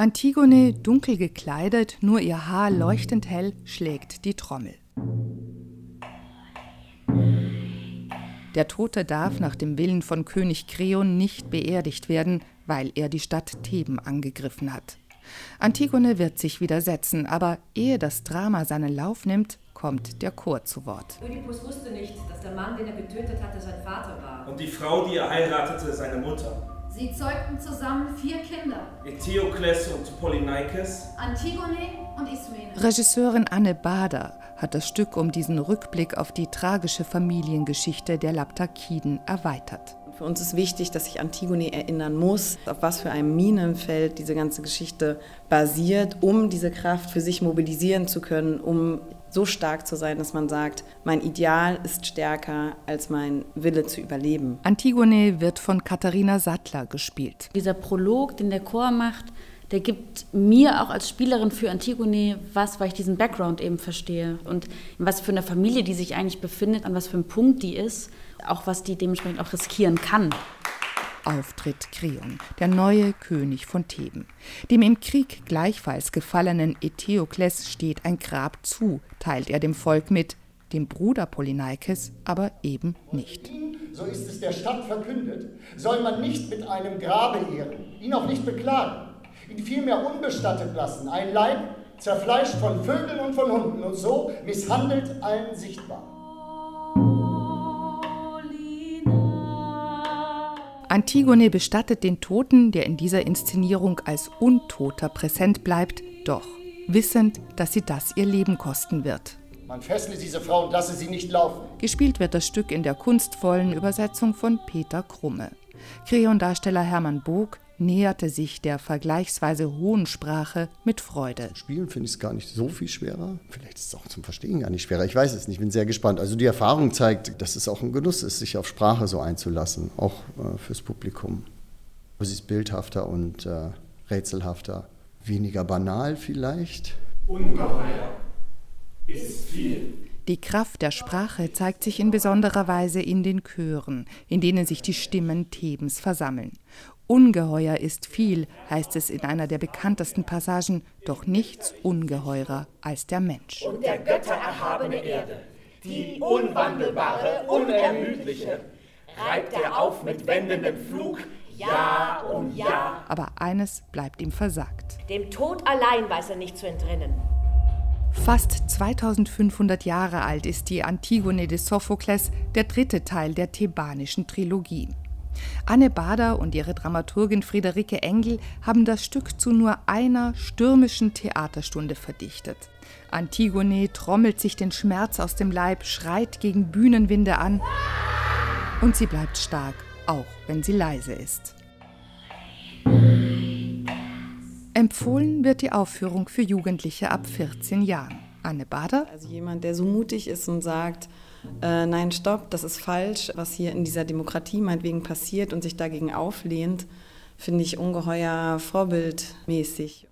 Antigone, dunkel gekleidet, nur ihr Haar leuchtend hell, schlägt die Trommel. Der Tote darf nach dem Willen von König Kreon nicht beerdigt werden, weil er die Stadt Theben angegriffen hat. Antigone wird sich widersetzen, aber ehe das Drama seinen Lauf nimmt, kommt der Chor zu Wort. Ödipus wusste nicht, dass der Mann, den er getötet hatte, sein Vater war. Und die Frau, die er heiratete, seine Mutter. Sie zeugten zusammen vier Kinder. Eteokles und Polyneikes. Antigone und Ismene. Regisseurin Anne Bader hat das Stück um diesen Rückblick auf die tragische Familiengeschichte der Laptakiden erweitert. Für uns ist wichtig, dass sich Antigone erinnern muss, auf was für einem Minenfeld diese ganze Geschichte basiert, um diese Kraft für sich mobilisieren zu können, um so stark zu sein, dass man sagt, mein Ideal ist stärker als mein Wille zu überleben. Antigone wird von Katharina Sattler gespielt. Dieser Prolog, den der Chor macht, der gibt mir auch als Spielerin für Antigone was, weil ich diesen Background eben verstehe und in was für eine Familie die sich eigentlich befindet, an was für einem Punkt die ist auch was die dementsprechend auch riskieren kann. Auftritt Kreon, der neue König von Theben. Dem im Krieg gleichfalls gefallenen Eteokles steht ein Grab zu, teilt er dem Volk mit, dem Bruder Polyneikes aber eben nicht. So ist es der Stadt verkündet, soll man nicht mit einem Grabe ehren, ihn auch nicht beklagen, ihn vielmehr unbestattet lassen, ein Leib zerfleischt von Vögeln und von Hunden und so misshandelt allen sichtbar. Antigone bestattet den Toten, der in dieser Inszenierung als Untoter präsent bleibt, doch wissend, dass sie das ihr Leben kosten wird. Man fessle diese Frau und lasse sie nicht laufen. Gespielt wird das Stück in der kunstvollen Übersetzung von Peter Krumme. Kreon-Darsteller Hermann Bog näherte sich der vergleichsweise hohen Sprache mit Freude. Spielen finde ich es gar nicht so viel schwerer. Vielleicht ist es auch zum Verstehen gar nicht schwerer. Ich weiß es nicht, ich bin sehr gespannt. Also die Erfahrung zeigt, dass es auch ein Genuss ist, sich auf Sprache so einzulassen, auch äh, fürs Publikum. Sie ist bildhafter und äh, rätselhafter, weniger banal vielleicht. Ungeheuer ist viel. Die Kraft der Sprache zeigt sich in besonderer Weise in den Chören, in denen sich die Stimmen Thebens versammeln. Ungeheuer ist viel, heißt es in einer der bekanntesten Passagen, doch nichts ungeheurer als der Mensch. Und der Götter erhabene Erde, die unwandelbare, unermüdliche, reibt er auf mit wendendem Flug, Jahr um Jahr. Aber eines bleibt ihm versagt. Dem Tod allein weiß er nicht zu entrinnen. Fast 2500 Jahre alt ist die Antigone des Sophokles, der dritte Teil der thebanischen Trilogie. Anne Bader und ihre Dramaturgin Friederike Engel haben das Stück zu nur einer stürmischen Theaterstunde verdichtet. Antigone trommelt sich den Schmerz aus dem Leib, schreit gegen Bühnenwinde an und sie bleibt stark, auch wenn sie leise ist. Empfohlen wird die Aufführung für Jugendliche ab 14 Jahren. Anne Bader. Also jemand, der so mutig ist und sagt, äh, nein, stopp, das ist falsch, was hier in dieser Demokratie meinetwegen passiert und sich dagegen auflehnt, finde ich ungeheuer vorbildmäßig.